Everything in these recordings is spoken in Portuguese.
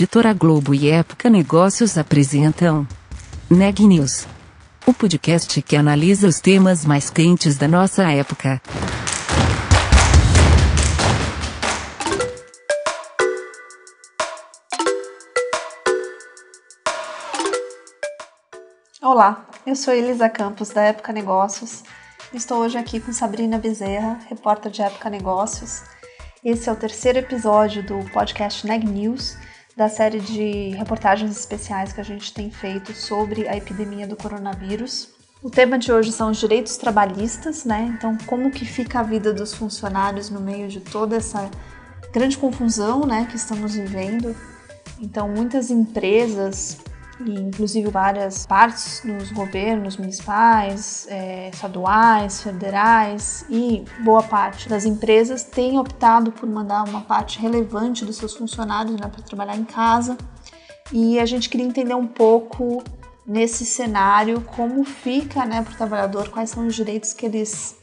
Editora Globo e Época Negócios apresentam Neg News, o podcast que analisa os temas mais quentes da nossa época. Olá, eu sou Elisa Campos da Época Negócios. Estou hoje aqui com Sabrina Bezerra, repórter de Época Negócios. Esse é o terceiro episódio do podcast Neg News, da série de reportagens especiais que a gente tem feito sobre a epidemia do coronavírus. O tema de hoje são os direitos trabalhistas, né? Então, como que fica a vida dos funcionários no meio de toda essa grande confusão, né, que estamos vivendo. Então, muitas empresas e inclusive várias partes dos governos municipais, é, estaduais, federais e boa parte das empresas têm optado por mandar uma parte relevante dos seus funcionários né, para trabalhar em casa. E a gente queria entender um pouco nesse cenário como fica né, para o trabalhador, quais são os direitos que eles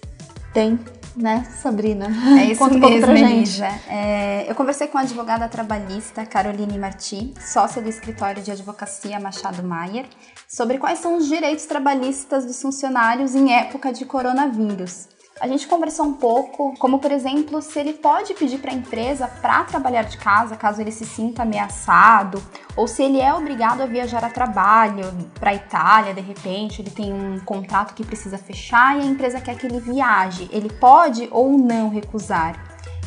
têm né, Sabrina? É isso Conta mesmo, um Elisa. É, eu conversei com a advogada trabalhista Caroline Marti, sócia do escritório de advocacia Machado Maier, sobre quais são os direitos trabalhistas dos funcionários em época de coronavírus. A gente conversou um pouco, como por exemplo, se ele pode pedir para a empresa para trabalhar de casa caso ele se sinta ameaçado, ou se ele é obrigado a viajar a trabalho para a Itália, de repente, ele tem um contrato que precisa fechar e a empresa quer que ele viaje. Ele pode ou não recusar.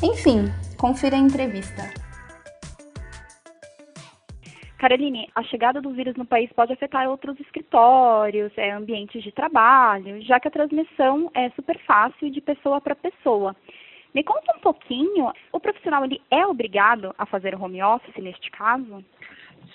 Enfim, confira a entrevista. Caroline, a chegada do vírus no país pode afetar outros escritórios, é, ambientes de trabalho, já que a transmissão é super fácil de pessoa para pessoa. Me conta um pouquinho, o profissional ele é obrigado a fazer home office neste caso?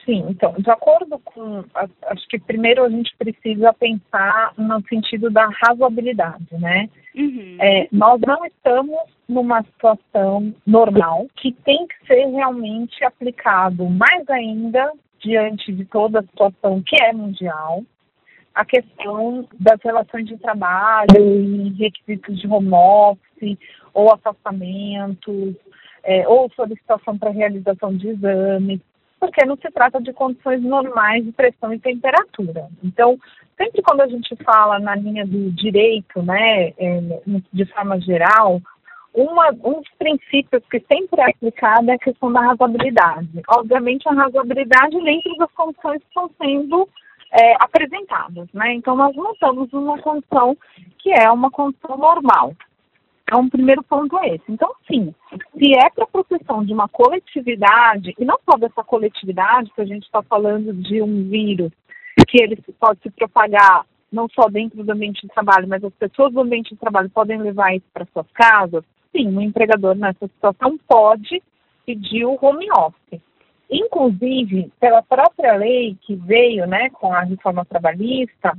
Sim, então, de acordo com. Acho que primeiro a gente precisa pensar no sentido da razoabilidade, né? Uhum. É, nós não estamos numa situação normal que tem que ser realmente aplicado, mais ainda diante de toda a situação que é mundial, a questão das relações de trabalho e requisitos de home office ou afastamentos, é, ou solicitação para realização de exames, porque não se trata de condições normais de pressão e temperatura. Então, sempre quando a gente fala na linha do direito, né, é, de forma geral, uma, um dos princípios que sempre é aplicado é a questão da razoabilidade. Obviamente, a razoabilidade dentro das condições que estão sendo é, apresentadas, né? Então, nós não estamos numa condição que é uma condição normal. Então, o primeiro ponto é esse. Então, sim, se é para proteção de uma coletividade, e não só dessa coletividade, que a gente está falando de um vírus que ele pode se propagar não só dentro do ambiente de trabalho, mas as pessoas do ambiente de trabalho podem levar isso para suas casas, sim, o empregador nessa situação pode pedir o home office. Inclusive, pela própria lei que veio né, com a reforma trabalhista,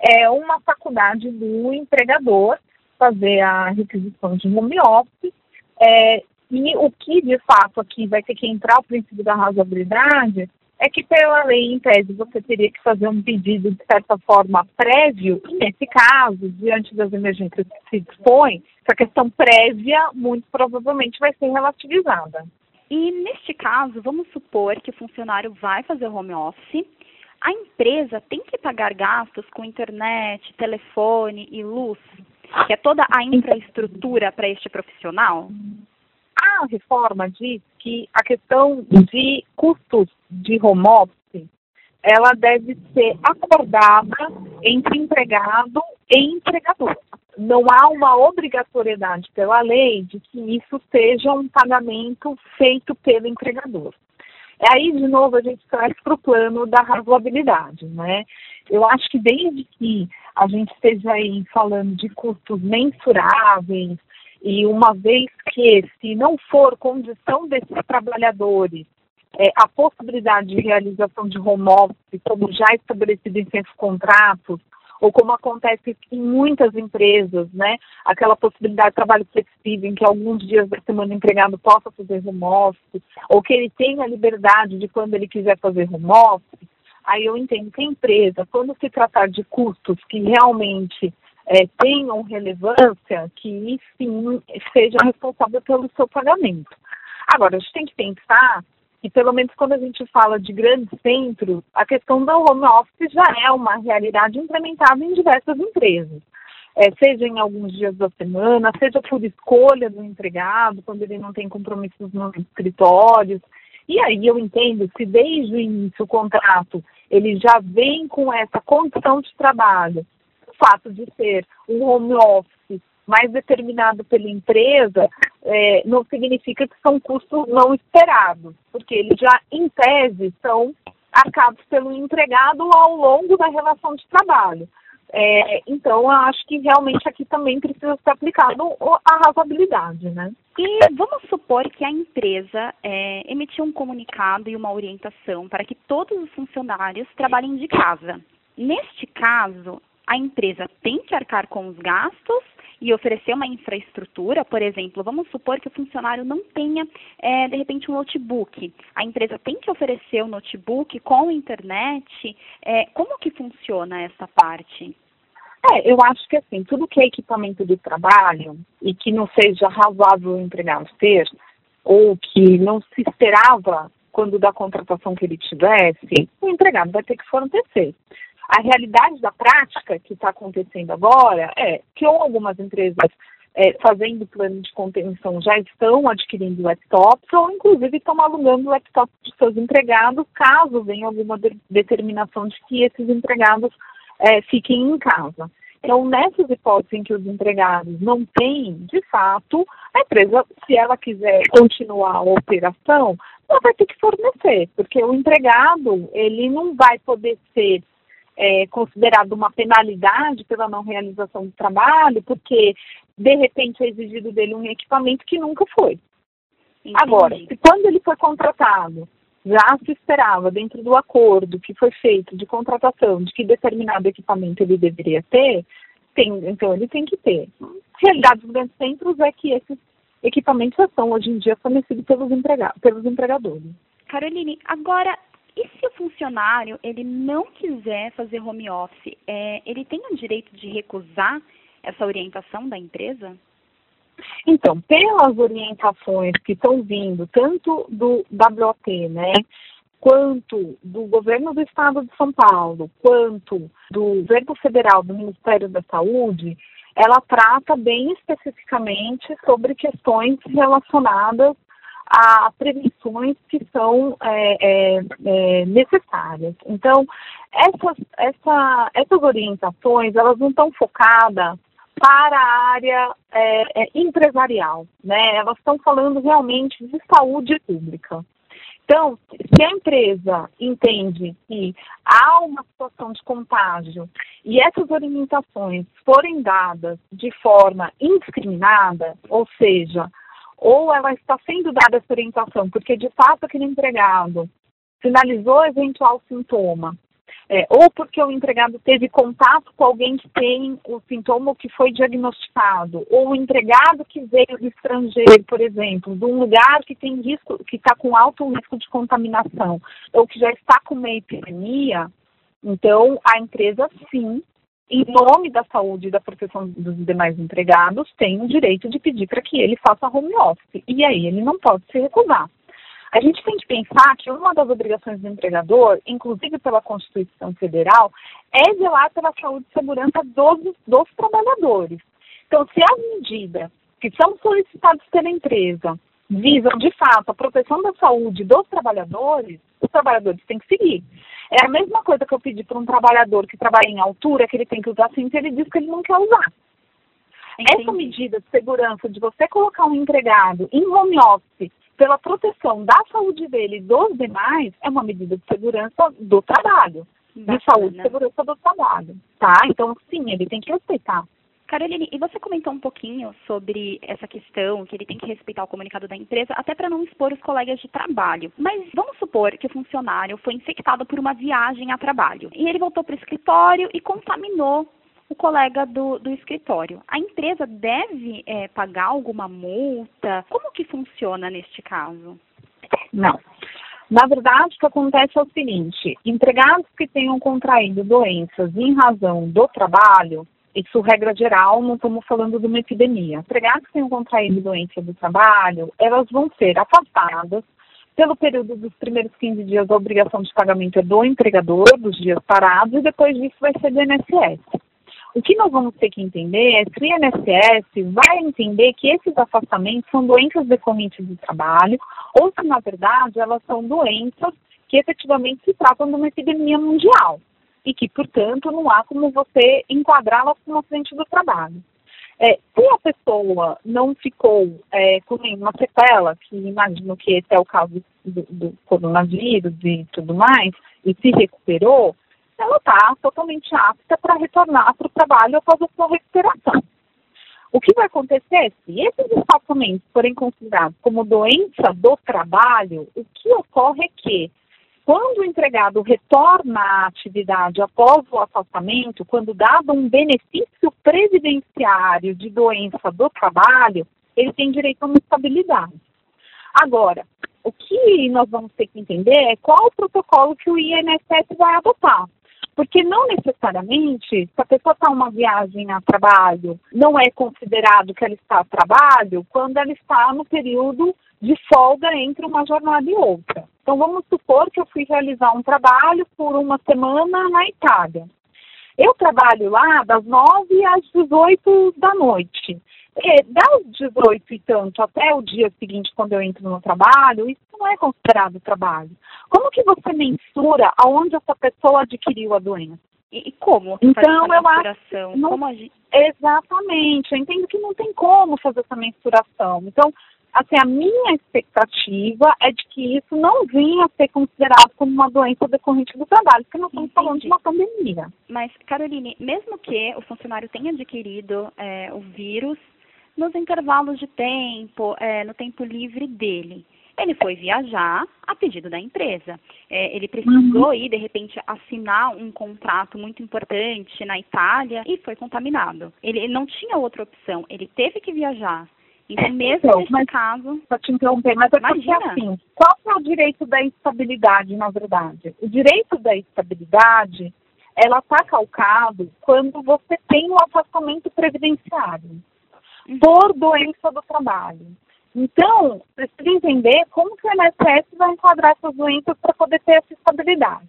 é uma faculdade do empregador fazer a requisição de home office. É, e o que, de fato, aqui vai ter que entrar o princípio da razoabilidade é que, pela lei, em tese, você teria que fazer um pedido, de certa forma, prévio, e nesse caso, diante das emergências que se dispõe, essa questão prévia, muito provavelmente, vai ser relativizada. E, neste caso, vamos supor que o funcionário vai fazer home office, a empresa tem que pagar gastos com internet, telefone e luz que é toda a infraestrutura para este profissional? A reforma diz que a questão de custos de home office, ela deve ser acordada entre empregado e empregador. Não há uma obrigatoriedade pela lei de que isso seja um pagamento feito pelo empregador. Aí, de novo, a gente traz para o plano da razoabilidade, né? Eu acho que desde que a gente esteja aí falando de custos mensuráveis, e uma vez que, se não for condição desses trabalhadores é, a possibilidade de realização de home office, como já estabelecido em seus contratos, ou como acontece em muitas empresas, né? Aquela possibilidade de trabalho flexível, em que alguns dias da semana o empregado possa fazer home office, ou que ele tenha a liberdade de quando ele quiser fazer home office. Aí eu entendo que a empresa, quando se tratar de custos que realmente é, tenham relevância, que sim seja responsável pelo seu pagamento. Agora, a gente tem que pensar que pelo menos quando a gente fala de grandes centros, a questão do home office já é uma realidade implementada em diversas empresas. É, seja em alguns dias da semana, seja por escolha do empregado, quando ele não tem compromissos nos escritórios. E aí eu entendo que desde o início o contrato ele já vem com essa condição de trabalho. O fato de ser um home office mais determinado pela empresa é, não significa que são custos não esperados, porque eles já, em tese, são arcados pelo empregado ao longo da relação de trabalho. É, então, eu acho que realmente aqui também precisa ser aplicado a razoabilidade, né? E vamos supor que a empresa é, emitiu um comunicado e uma orientação para que todos os funcionários trabalhem de casa. Neste caso, a empresa tem que arcar com os gastos e oferecer uma infraestrutura, por exemplo, vamos supor que o funcionário não tenha, é, de repente, um notebook. A empresa tem que oferecer o um notebook com internet. É, como que funciona essa parte? É, eu acho que assim, tudo que é equipamento de trabalho e que não seja razoável o empregado ter, ou que não se esperava quando da contratação que ele tivesse, o empregado vai ter que fornecer. A realidade da prática que está acontecendo agora é que algumas empresas é, fazendo plano de contenção já estão adquirindo laptops ou inclusive estão alugando laptops de seus empregados caso venha alguma de determinação de que esses empregados é, fiquem em casa. Então, nessas hipóteses em que os empregados não têm, de fato, a empresa, se ela quiser continuar a operação, ela vai ter que fornecer, porque o empregado, ele não vai poder ser é, considerado uma penalidade pela não realização do trabalho, porque de repente é exigido dele um equipamento que nunca foi. Entendi. Agora, se quando ele foi contratado, já se esperava dentro do acordo que foi feito de contratação de que determinado equipamento ele deveria ter, tem, então ele tem que ter. Realidade dos grandes centros é que esses equipamentos já são hoje em dia fornecidos pelos, emprega pelos empregadores. Caroline, agora e se o funcionário ele não quiser fazer home office, é, ele tem o direito de recusar essa orientação da empresa? Então, pelas orientações que estão vindo, tanto do WOT, né, quanto do governo do estado de São Paulo, quanto do governo federal, do Ministério da Saúde, ela trata bem especificamente sobre questões relacionadas a prevenções que são é, é, é, necessárias. Então, essas, essa, essas orientações, elas não estão focadas para a área é, é, empresarial, né? Elas estão falando realmente de saúde pública. Então, se a empresa entende que há uma situação de contágio e essas orientações forem dadas de forma indiscriminada, ou seja, ou ela está sendo dada essa orientação porque de fato aquele empregado finalizou eventual sintoma, é, ou porque o empregado teve contato com alguém que tem o sintoma que foi diagnosticado, ou o empregado que veio do estrangeiro, por exemplo, de um lugar que tem risco, que está com alto risco de contaminação, ou que já está com uma epidemia, então a empresa sim em nome da saúde e da proteção dos demais empregados, tem o direito de pedir para que ele faça home office. E aí ele não pode se recusar. A gente tem que pensar que uma das obrigações do empregador, inclusive pela Constituição Federal, é zelar pela saúde e segurança dos, dos trabalhadores. Então, se as medidas que são solicitadas pela empresa visam, de fato, a proteção da saúde dos trabalhadores, os trabalhadores têm que seguir. É a mesma coisa que eu pedi para um trabalhador que trabalha em altura, que ele tem que usar cinto, ele diz que ele não quer usar. Entendi. Essa medida de segurança de você colocar um empregado em home office pela proteção da saúde dele e dos demais é uma medida de segurança do trabalho, de saúde e segurança do trabalho, tá? Então, sim, ele tem que respeitar. Caroline, e você comentou um pouquinho sobre essa questão que ele tem que respeitar o comunicado da empresa, até para não expor os colegas de trabalho. Mas vamos supor que o funcionário foi infectado por uma viagem a trabalho e ele voltou para o escritório e contaminou o colega do, do escritório. A empresa deve é, pagar alguma multa? Como que funciona neste caso? Não. Na verdade, o que acontece é o seguinte: empregados que tenham contraído doenças em razão do trabalho, isso regra geral, não estamos falando de uma epidemia. Empregados que tenham contraído doença do trabalho, elas vão ser afastadas Pelo período dos primeiros 15 dias, a obrigação de pagamento é do empregador, dos dias parados, e depois disso vai ser do INSS. O que nós vamos ter que entender é se o INSS vai entender que esses afastamentos são doenças decorrentes do trabalho, ou se, na verdade, elas são doenças que efetivamente se tratam de uma epidemia mundial e que, portanto, não há como você enquadrá-las como acidente do trabalho. É, se a pessoa não ficou é, com nenhuma sequela, que imagino que esse é o caso do, do coronavírus e tudo mais, e se recuperou, ela está totalmente apta para retornar para o trabalho após a sua recuperação. O que vai acontecer se esses espaçamentos forem considerados como doença do trabalho, o que ocorre é que quando o empregado retorna à atividade após o afastamento, quando dado um benefício previdenciário de doença do trabalho, ele tem direito a uma estabilidade. Agora, o que nós vamos ter que entender é qual o protocolo que o INSS vai adotar. Porque não necessariamente, se a pessoa está uma viagem a trabalho, não é considerado que ela está a trabalho quando ela está no período de folga entre uma jornada e outra. Então, vamos supor que eu fui realizar um trabalho por uma semana na Itália. Eu trabalho lá das 9 às 18 da noite. E das 18 e tanto até o dia seguinte, quando eu entro no trabalho, isso não é considerado trabalho. Como que você mensura aonde essa pessoa adquiriu a doença? E, como? Então, eu acho. Não, como Exatamente. Eu entendo que não tem como fazer essa mensuração. Então, assim, a minha expectativa é de que isso não venha a ser considerado como uma doença decorrente do trabalho, porque nós estamos falando de uma pandemia. Mas, Caroline, mesmo que o funcionário tenha adquirido é, o vírus nos intervalos de tempo, é, no tempo livre dele, ele foi viajar a pedido da empresa. É, ele precisou uhum. ir, de repente, assinar um contrato muito importante na Itália e foi contaminado. Ele não tinha outra opção, ele teve que viajar. Então, mesmo então, nesse mas, caso. Só te interromper, mas é porque assim, qual é o direito da estabilidade, na verdade? O direito da estabilidade, ela está calcado quando você tem um afastamento previdenciário. Por doença do trabalho. Então, precisa entender como que o INSS vai enquadrar essas doenças para poder ter essa estabilidade.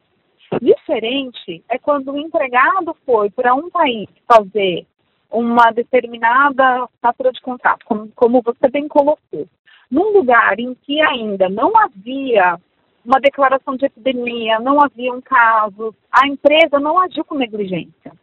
Diferente é quando o empregado foi para um país fazer uma determinada assinatura de contrato, como, como você bem colocou, num lugar em que ainda não havia uma declaração de epidemia, não haviam casos, a empresa não agiu com negligência.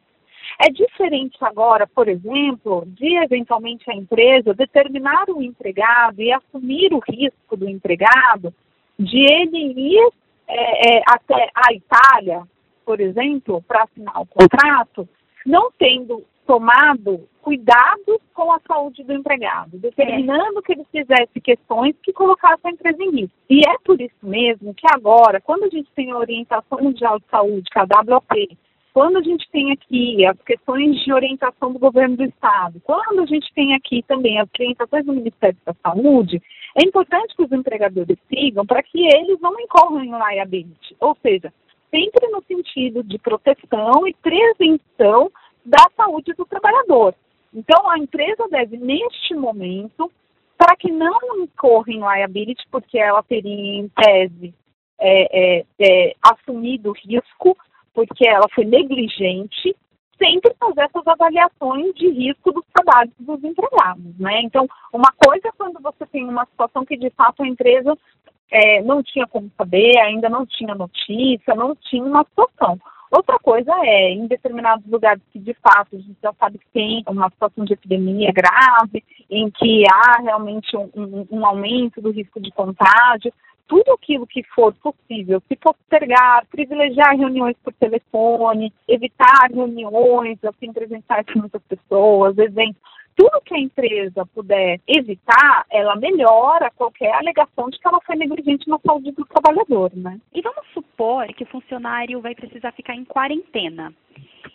É diferente agora, por exemplo, de eventualmente a empresa determinar o empregado e assumir o risco do empregado de ele ir é, é, até a Itália, por exemplo, para assinar o contrato, não tendo tomado cuidado com a saúde do empregado, determinando é. que ele fizesse questões que colocassem a empresa em risco. E é por isso mesmo que agora, quando a gente tem a orientação mundial de saúde, que é a WOP, quando a gente tem aqui as questões de orientação do governo do estado, quando a gente tem aqui também as orientações do Ministério da Saúde, é importante que os empregadores sigam para que eles não incorram em liability, ou seja, sempre no sentido de proteção e prevenção da saúde do trabalhador. Então, a empresa deve, neste momento, para que não incorra em liability, porque ela teria, em tese, é, é, é, assumido risco, porque ela foi negligente, sempre fazer essas avaliações de risco dos trabalhos dos empregados, né? Então, uma coisa é quando você tem uma situação que, de fato, a empresa é, não tinha como saber, ainda não tinha notícia, não tinha uma situação. Outra coisa é, em determinados lugares que de fato a gente já sabe que tem uma situação de epidemia grave, em que há realmente um, um, um aumento do risco de contágio, tudo aquilo que for possível, se postergar, privilegiar reuniões por telefone, evitar reuniões assim presenciais com muitas pessoas, eventos, tudo que a empresa puder evitar, ela melhora qualquer alegação de que ela foi negligente na saúde do trabalhador, né? E vamos supor que o funcionário vai precisar ficar em quarentena.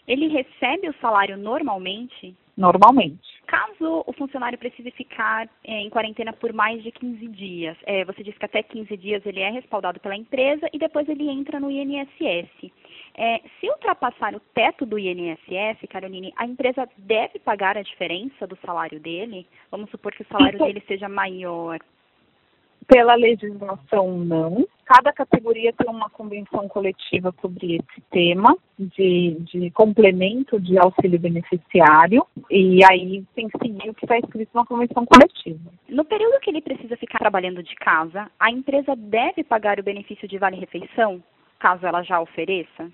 Ele recebe o salário normalmente? Normalmente. Caso o funcionário precise ficar é, em quarentena por mais de 15 dias, é, você disse que até 15 dias ele é respaldado pela empresa e depois ele entra no INSS. É, se ultrapassar o teto do INSS, Caroline, a empresa deve pagar a diferença do salário dele? Vamos supor que o salário Isso. dele seja maior. Pela legislação, não. Cada categoria tem uma convenção coletiva sobre esse tema de, de complemento de auxílio beneficiário e aí tem que seguir o que está escrito na convenção coletiva. No período que ele precisa ficar trabalhando de casa, a empresa deve pagar o benefício de vale-refeição, caso ela já ofereça?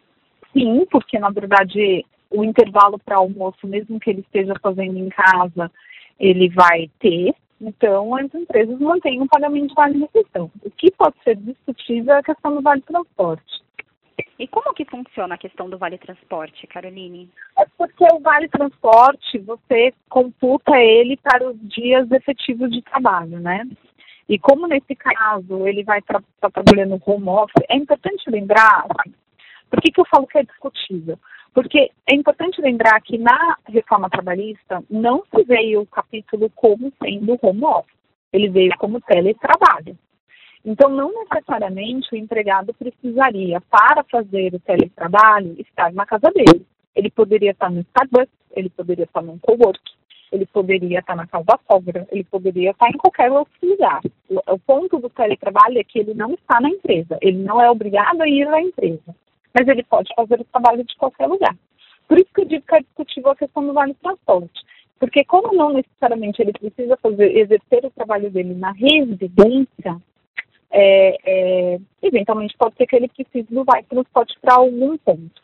Sim, porque na verdade o intervalo para almoço, mesmo que ele esteja fazendo em casa, ele vai ter. Então, as empresas mantêm o pagamento de vale-refeição. O que pode ser discutível é a questão do vale-transporte. E como que funciona a questão do vale-transporte, Caroline? É porque o vale-transporte, você computa ele para os dias efetivos de trabalho, né? E como nesse caso ele vai estar tá trabalhando home office, é importante lembrar, assim, por que, que eu falo que é discutível? Porque é importante lembrar que na reforma trabalhista não se veio o capítulo como sendo home office, ele veio como teletrabalho. Então, não necessariamente o empregado precisaria, para fazer o teletrabalho, estar na casa dele. Ele poderia estar no Starbucks, ele poderia estar no cowork, ele poderia estar na casa da sogra, ele poderia estar em qualquer outro lugar. O, ponto do teletrabalho é que ele não está na empresa, ele não é obrigado a ir à empresa mas ele pode fazer o trabalho de qualquer lugar. Por isso que eu digo que é discutível a questão do vale transporte. Porque como não necessariamente ele precisa fazer, exercer o trabalho dele na residência, é, é, eventualmente pode ser que ele precise do vale transporte para algum ponto.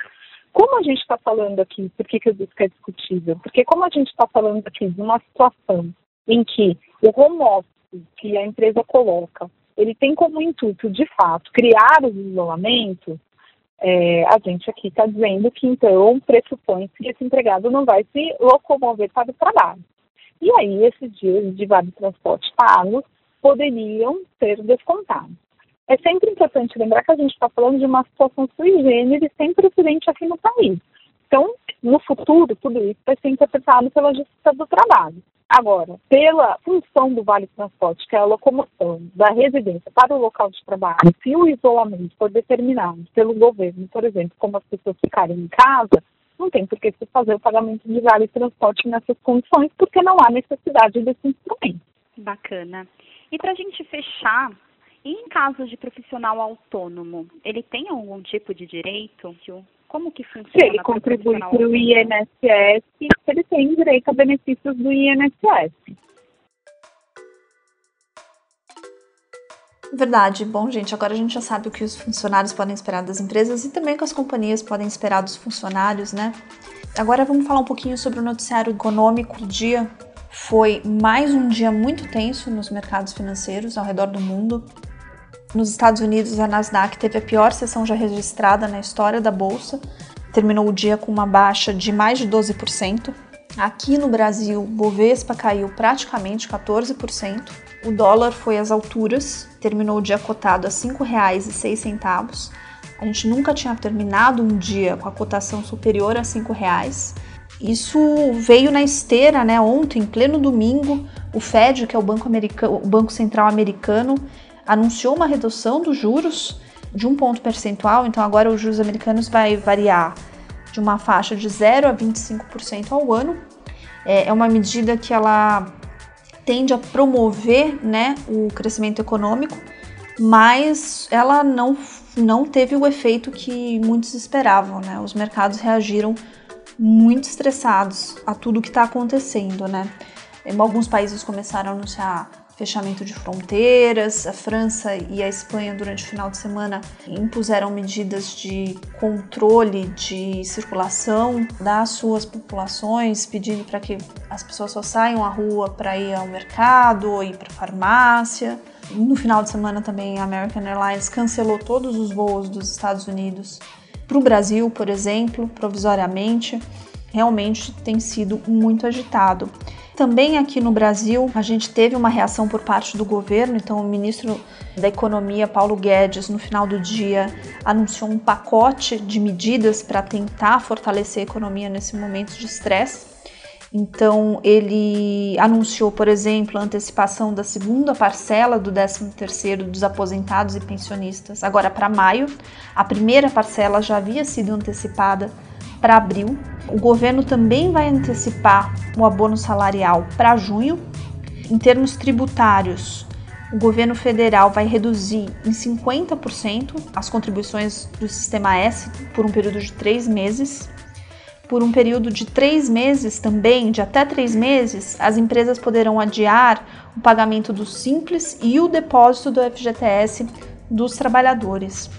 Como a gente está falando aqui, por que, que eu disse que é discutível? Porque como a gente está falando aqui de uma situação em que o home office que a empresa coloca, ele tem como intuito, de fato, criar os isolamentos, é, a gente aqui está dizendo que então pressupõe que esse empregado não vai se locomover para o trabalho. E aí esses dias de vale transporte pagos poderiam ser descontados. É sempre importante lembrar que a gente está falando de uma situação sui generis sem precedente aqui no país. Então, no futuro, tudo isso vai ser interpretado pela Justiça do Trabalho. Agora, pela função do Vale Transporte, que é a locomoção da residência para o local de trabalho, se o isolamento for determinado pelo governo, por exemplo, como as pessoas ficarem em casa, não tem por que se fazer o pagamento de vale transporte nessas condições, porque não há necessidade desse instrumento. Bacana. E para a gente fechar, em caso de profissional autônomo, ele tem algum tipo de direito? Como que funciona? Se ele contribui para o INSS, ele tem direito a benefícios do INSS. Verdade. Bom, gente, agora a gente já sabe o que os funcionários podem esperar das empresas e também o que as companhias podem esperar dos funcionários, né? Agora vamos falar um pouquinho sobre o noticiário econômico do dia. Foi mais um dia muito tenso nos mercados financeiros ao redor do mundo. Nos Estados Unidos, a Nasdaq teve a pior sessão já registrada na história da bolsa, terminou o dia com uma baixa de mais de 12%. Aqui no Brasil, Bovespa caiu praticamente 14%. O dólar foi às alturas, terminou o dia cotado a R$ 5,06. A gente nunca tinha terminado um dia com a cotação superior a R$ 5,00. Isso veio na esteira, né? Ontem, em pleno domingo, o Fed, que é o Banco, o Banco Central Americano, anunciou uma redução dos juros de um ponto percentual, então agora os juros americanos vai variar de uma faixa de 0 a 25% ao ano. É, é uma medida que ela tende a promover né, o crescimento econômico, mas ela não, não teve o efeito que muitos esperavam. Né? Os mercados reagiram muito estressados a tudo que está acontecendo. Né? Alguns países começaram a anunciar fechamento de fronteiras. A França e a Espanha, durante o final de semana, impuseram medidas de controle de circulação das suas populações, pedindo para que as pessoas só saiam à rua para ir ao mercado ou ir para a farmácia. No final de semana também a American Airlines cancelou todos os voos dos Estados Unidos para o Brasil, por exemplo, provisoriamente. Realmente tem sido muito agitado. Também aqui no Brasil, a gente teve uma reação por parte do governo, então o ministro da Economia, Paulo Guedes, no final do dia, anunciou um pacote de medidas para tentar fortalecer a economia nesse momento de estresse. Então, ele anunciou, por exemplo, a antecipação da segunda parcela do 13º dos aposentados e pensionistas, agora para maio. A primeira parcela já havia sido antecipada para abril. O governo também vai antecipar o abono salarial para junho. Em termos tributários, o governo federal vai reduzir em 50% as contribuições do Sistema S por um período de três meses. Por um período de três meses também, de até três meses, as empresas poderão adiar o pagamento do Simples e o depósito do FGTS dos trabalhadores.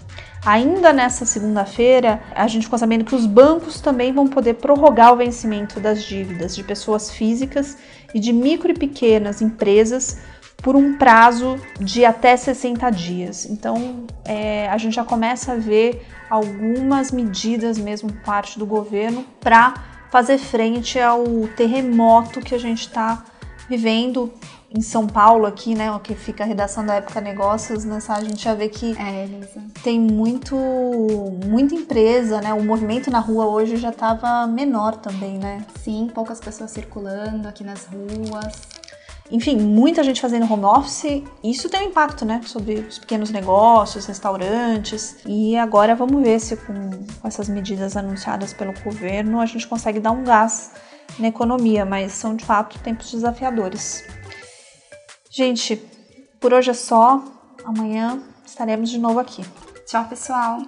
Ainda nessa segunda-feira, a gente ficou sabendo que os bancos também vão poder prorrogar o vencimento das dívidas de pessoas físicas e de micro e pequenas empresas por um prazo de até 60 dias. Então, é, a gente já começa a ver algumas medidas mesmo parte do governo para fazer frente ao terremoto que a gente está vivendo em São Paulo aqui, né, que fica a redação da Época Negócios, nessa a gente já vê que é, tem muito muita empresa, né? O movimento na rua hoje já estava menor também, né? Sim, poucas pessoas circulando aqui nas ruas. Enfim, muita gente fazendo home office. Isso tem um impacto, né, sobre os pequenos negócios, restaurantes. E agora vamos ver se com, com essas medidas anunciadas pelo governo a gente consegue dar um gás na economia, mas são de fato tempos desafiadores. Gente, por hoje é só. Amanhã estaremos de novo aqui. Tchau, pessoal!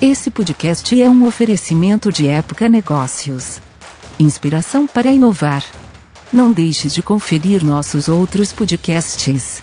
Esse podcast é um oferecimento de Época Negócios. Inspiração para inovar. Não deixe de conferir nossos outros podcasts.